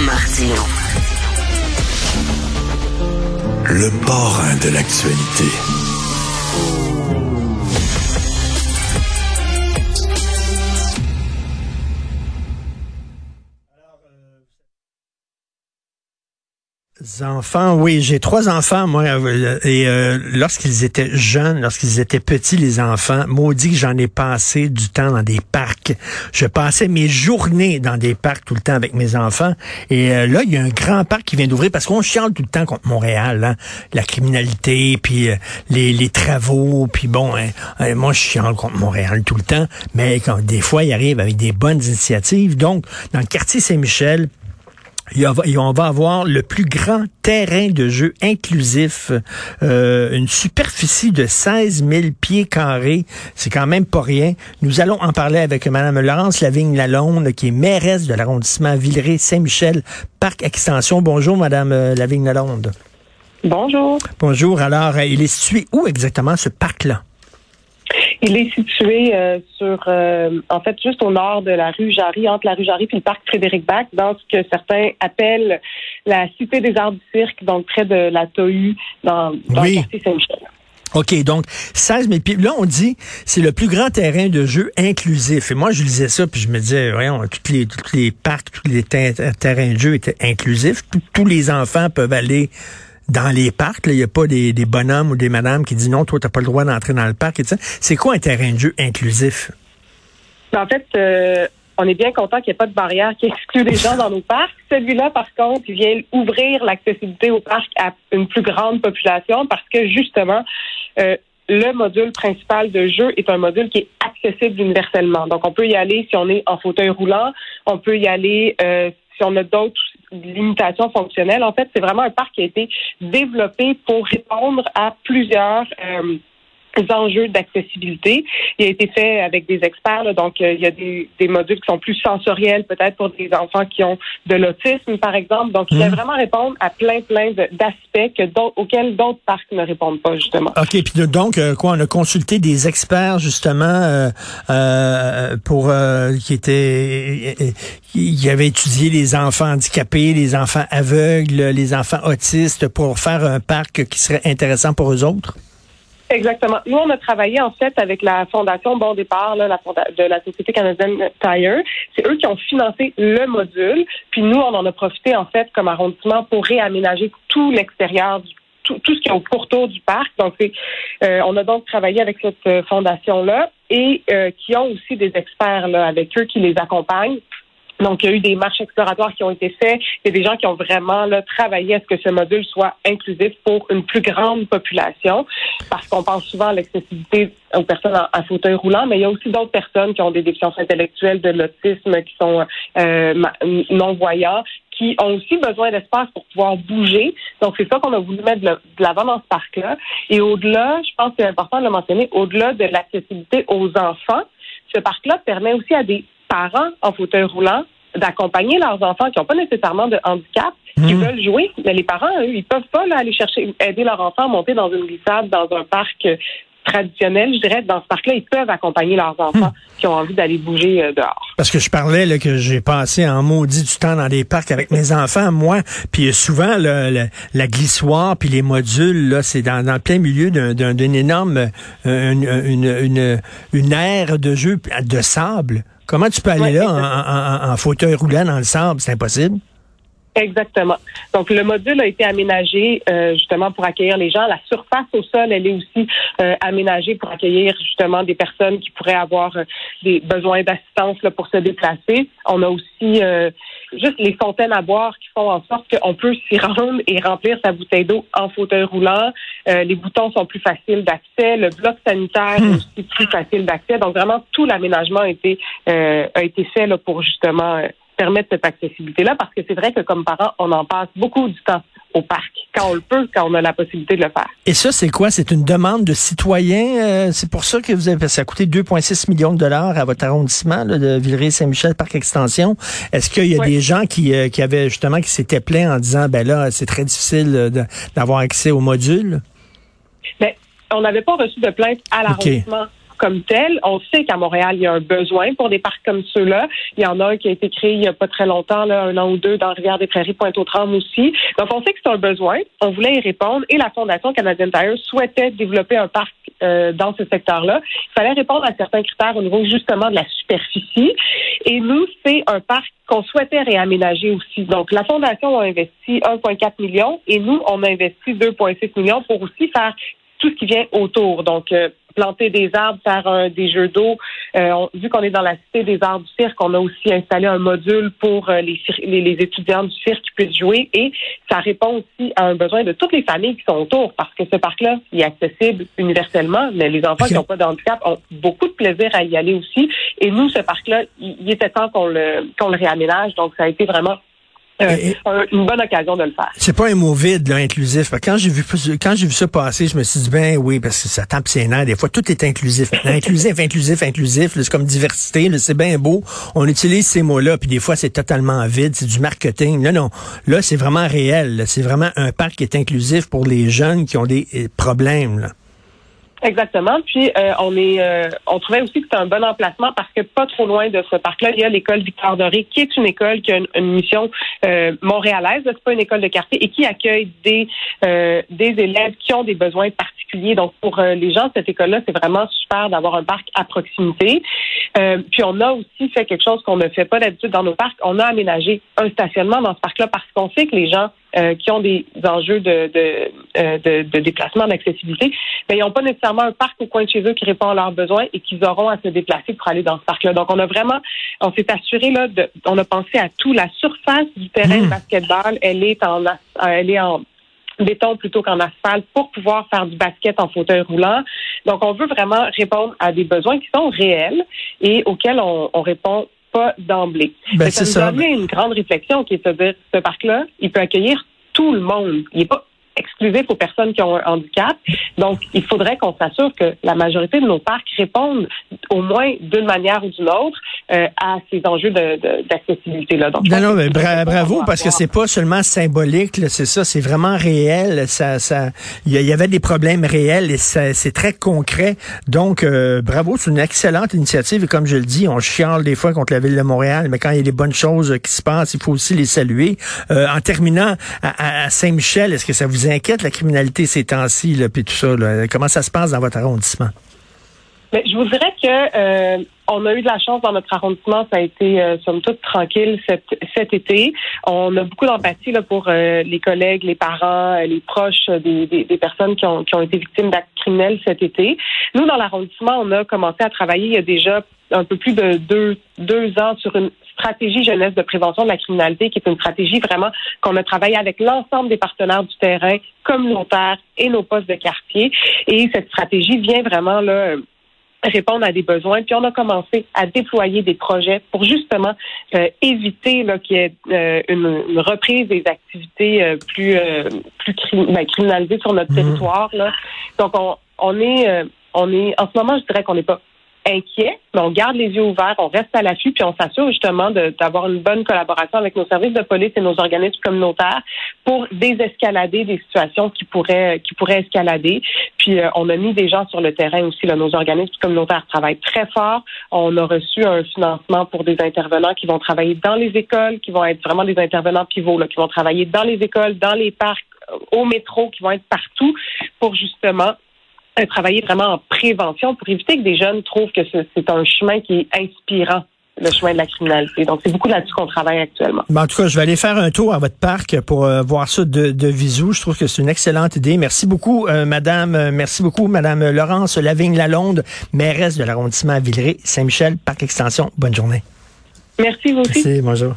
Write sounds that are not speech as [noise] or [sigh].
Martino. Le parrain de l'actualité. Enfants, oui, j'ai trois enfants, moi, euh, et euh, lorsqu'ils étaient jeunes, lorsqu'ils étaient petits, les enfants, maudit que j'en ai passé du temps dans des parcs. Je passais mes journées dans des parcs tout le temps avec mes enfants. Et euh, là, il y a un grand parc qui vient d'ouvrir parce qu'on chiale tout le temps contre Montréal, hein, la criminalité, puis les, travaux, puis bon, hein, moi, je chiale contre Montréal tout le temps, mais quand des fois, il arrive avec des bonnes initiatives. Donc, dans le quartier Saint-Michel, on va avoir le plus grand terrain de jeu inclusif, euh, une superficie de 16 000 pieds carrés. C'est quand même pas rien. Nous allons en parler avec Mme Laurence Lavigne-Lalonde, qui est mairesse de l'arrondissement Villeray-Saint-Michel, Parc Extension. Bonjour, Mme Lavigne-Lalonde. Bonjour. Bonjour. Alors, il est situé où exactement ce parc-là? Il est situé euh, sur, euh, en fait, juste au nord de la rue Jarry, entre la rue Jarry et le parc Frédéric Bach, dans ce que certains appellent la Cité des Arts du Cirque, donc près de la Tohu, dans, dans le quartier Saint-Michel. OK, donc 16 000 pieds. Là, on dit c'est le plus grand terrain de jeu inclusif. Et moi, je lisais ça, puis je me disais, voyons, tous les, tous les parcs, tous les terrains de jeu étaient inclusifs. tous les enfants peuvent aller dans les parcs. Il n'y a pas des, bonhommes ou des madames qui disent non, toi, tu n'as pas le droit d'entrer dans le parc. C'est quoi un terrain de jeu inclusif? Ben, en fait, euh, on est bien content qu'il n'y ait pas de barrière qui [laughs] exclut les gens dans nos parcs. Celui-là, par contre, il vient ouvrir l'accessibilité au parc à une plus grande population parce que justement, euh, le module principal de jeu est un module qui est accessible universellement. Donc, on peut y aller si on est en fauteuil roulant, on peut y aller euh, si on a d'autres limitations fonctionnelles. En fait, c'est vraiment un parc qui a été développé pour répondre à plusieurs euh, enjeux d'accessibilité. Il a été fait avec des experts, donc euh, il y a des, des, modules qui sont plus sensoriels, peut-être pour des enfants qui ont de l'autisme, par exemple. Donc, il va mmh. vraiment répondre à plein, plein d'aspects auxquels d'autres parcs ne répondent pas, justement. OK, puis donc, euh, quoi, on a consulté des experts, justement, euh, euh pour qui étaient qui avaient étudié les enfants handicapés, les enfants aveugles, les enfants autistes, pour faire un parc qui serait intéressant pour eux autres? Exactement. Nous, on a travaillé en fait avec la fondation Bon Départ, là, la de la Société canadienne Tire. C'est eux qui ont financé le module. Puis nous, on en a profité en fait comme arrondissement pour réaménager tout l'extérieur du tout, tout, ce qui est au pourtour du parc. Donc, euh, on a donc travaillé avec cette euh, fondation-là et euh, qui ont aussi des experts là, avec eux qui les accompagnent donc, il y a eu des marches exploratoires qui ont été faites. Il y a des gens qui ont vraiment là, travaillé à ce que ce module soit inclusif pour une plus grande population, parce qu'on pense souvent à l'accessibilité aux personnes en, fauteuil roulant, mais il y a aussi d'autres personnes qui ont des déficiences intellectuelles, de l'autisme, qui sont euh, non-voyants, qui ont aussi besoin d'espace pour pouvoir bouger. Donc, c'est ça qu'on a voulu mettre de l'avant dans ce parc-là. Et au-delà, je pense que c'est important de le mentionner, au-delà de l'accessibilité aux enfants, ce parc-là permet aussi à des parents en fauteuil roulant d'accompagner leurs enfants qui n'ont pas nécessairement de handicap, qui mmh. veulent jouer, mais les parents, eux, ils peuvent pas aller chercher, aider leur enfant à monter dans une glissade dans un parc traditionnel, je dirais, dans ce parc-là, ils peuvent accompagner leurs enfants mmh. qui ont envie d'aller bouger euh, dehors. Parce que je parlais là, que j'ai passé en maudit du temps dans des parcs avec mes enfants, moi, puis souvent la glissoire puis les modules, là, c'est dans, dans le plein milieu d'une énorme euh, une, une, une aire de jeu de sable. Comment tu peux aller là en, fauteuil roulant dans le sable? C'est impossible. Exactement. Donc, le module a été aménagé euh, justement pour accueillir les gens. La surface au sol, elle est aussi euh, aménagée pour accueillir justement des personnes qui pourraient avoir euh, des besoins d'assistance pour se déplacer. On a aussi juste les fontaines à boire qui font en sorte qu'on peut s'y rendre et remplir sa bouteille d'eau en fauteuil roulant. les boutons sont plus faciles d'accès. Le bloc sanitaire est hmm. aussi plus facile d'accès. Donc, vraiment, tout l'aménagement a été, a été fait là, pour justement permettre cette accessibilité-là, parce que c'est vrai que comme parents, on en passe beaucoup du temps au parc, quand on le peut, quand on a la possibilité de le faire. Et ça, c'est quoi? C'est une demande de citoyens? Euh, c'est pour ça que vous avez, ça a coûté 2,6 millions de dollars à votre arrondissement de Villeray-Saint-Michel, Parc Extension. Est-ce qu'il y a des gens qui, euh, qui avaient justement, qui s'étaient plaints en disant, ben là, c'est très difficile d'avoir accès au module? Ben, on n'avait pas reçu de plainte à l'arrondissement comme tel. On sait qu'à Montréal, il y a un besoin pour des parcs comme ceux-là. Il y en a un qui a été créé il n'y a pas très longtemps, là, un an ou deux, dans Rivière-des-Prairies, Pointe-aux-Trembles aussi. Donc, on sait que c'est un besoin. On voulait y répondre et la Fondation Canadian Tire souhaitait développer un parc euh, dans ce secteur-là. Il fallait répondre à certains critères au niveau justement de la superficie. Et nous, c'est un parc qu'on souhaitait réaménager aussi. Donc, la Fondation a investi 1,4 million et nous, on a investi 2,6 millions pour aussi faire tout ce qui vient autour. Donc, euh, planter des arbres, faire des jeux d'eau. Euh, vu qu'on est dans la cité des arts du cirque, on a aussi installé un module pour euh, les, les, étudiants du cirque qui puissent jouer et ça répond aussi à un besoin de toutes les familles qui sont autour parce que ce parc-là est accessible universellement, mais les enfants qui n'ont pas de handicap ont beaucoup de plaisir à y aller aussi. Et nous, ce parc-là, il, était temps qu'on le, qu'on le réaménage, donc ça a été vraiment euh, une bonne occasion de le faire. C'est pas un mot vide, là, inclusif. Quand j'ai vu quand j'ai vu ça passer, je me suis dit ben oui, parce que ça tape ses nerfs. Des fois, tout est inclusif. [laughs] inclusif, inclusif, inclusif. C'est comme diversité. C'est bien beau. On utilise ces mots-là, puis des fois, c'est totalement vide. C'est du marketing. Là, non. Là, c'est vraiment réel. C'est vraiment un parc qui est inclusif pour les jeunes qui ont des euh, problèmes. Là. Exactement. Puis euh, on est, euh, on trouvait aussi que c'était un bon emplacement parce que pas trop loin de ce parc-là, il y a l'école Victor Doré, qui est une école qui a une, mission euh, montréalaise. C'est pas une école de quartier et qui accueille des des élèves qui ont des besoins particuliers. Donc pour les gens cette école-là, c'est vraiment super d'avoir un parc à proximité. puis on a aussi fait quelque chose qu'on ne fait pas d'habitude dans nos parcs. On a aménagé un stationnement dans ce parc-là parce qu'on sait que les gens euh, qui ont des enjeux de, de, euh, de, de déplacement, d'accessibilité, mais ils n'ont pas nécessairement un parc au coin de chez eux qui répond à leurs besoins et qu'ils auront à se déplacer pour aller dans ce parc-là. Donc, on a vraiment, on s'est assuré là, de, on a pensé à tout. La surface du terrain de hmm. basketball, elle est en, elle est en béton plutôt qu'en asphalte pour pouvoir faire du basket en fauteuil roulant. Donc, on veut vraiment répondre à des besoins qui sont réels et auxquels on, on répond pas d'emblée. Ben, ça nous a amené une grande réflexion qui est de dire, ce parc-là, il peut accueillir tout le monde. Il n'est pas exclusif aux personnes qui ont un handicap. Donc, il faudrait qu'on s'assure que la majorité de nos parcs répondent au moins d'une manière ou d'une autre euh, à ces enjeux d'accessibilité-là. De, non, non, mais bravo, parce que c'est pas seulement symbolique, c'est ça, c'est vraiment réel. Ça, ça, il y, avait des problèmes réels et c'est très concret. Donc, euh, bravo, c'est une excellente initiative. Et comme je le dis, on chiale des fois contre la ville de Montréal, mais quand il y a des bonnes choses qui se passent, il faut aussi les saluer. Euh, en terminant à, à Saint-Michel, est-ce que ça vous inquiète la criminalité ces temps-ci, puis tout ça? Là? Comment ça se passe dans votre arrondissement? Mais je vous dirais que euh, on a eu de la chance dans notre arrondissement, ça a été euh, somme toute tranquille cet, cet été. On a beaucoup d'empathie pour euh, les collègues, les parents, les proches des, des, des, personnes qui ont, qui ont été victimes d'actes criminels cet été. Nous, dans l'arrondissement, on a commencé à travailler il y a déjà un peu plus de deux, deux ans sur une stratégie jeunesse de prévention de la criminalité, qui est une stratégie vraiment qu'on a travaillé avec l'ensemble des partenaires du terrain, communautaires et nos postes de quartier. Et cette stratégie vient vraiment là répondre à des besoins. Puis on a commencé à déployer des projets pour justement euh, éviter qu'il y ait euh, une, reprise des activités euh, plus plus ben, criminalisées sur notre mhm. territoire. Là. Donc on, on est on est en ce moment, je dirais qu'on n'est pas inquiet, mais on garde les yeux ouverts, on reste à l'affût, puis on s'assure justement d'avoir une bonne collaboration avec nos services de police et nos organismes communautaires pour désescalader des situations qui pourraient qui pourraient escalader. Puis euh, on a mis des gens sur le terrain aussi. Là, nos organismes communautaires travaillent très fort. On a reçu un financement pour des intervenants qui vont travailler dans les écoles, qui vont être vraiment des intervenants pivots, là, qui vont travailler dans les écoles, dans les parcs, au métro, qui vont être partout pour justement travailler vraiment en prévention pour éviter que des jeunes trouvent que c'est un chemin qui est inspirant le chemin de la criminalité. Donc, c'est beaucoup là-dessus qu'on travaille actuellement. en tout cas, je vais aller faire un tour à votre parc pour euh, voir ça de, de visu. Je trouve que c'est une excellente idée. Merci beaucoup, euh, Madame. Euh, merci beaucoup, Madame Laurence Lavigne-Lalonde, mairesse de l'arrondissement Villeray, Saint-Michel, Parc Extension. Bonne journée. Merci, vous aussi. Merci, bonjour.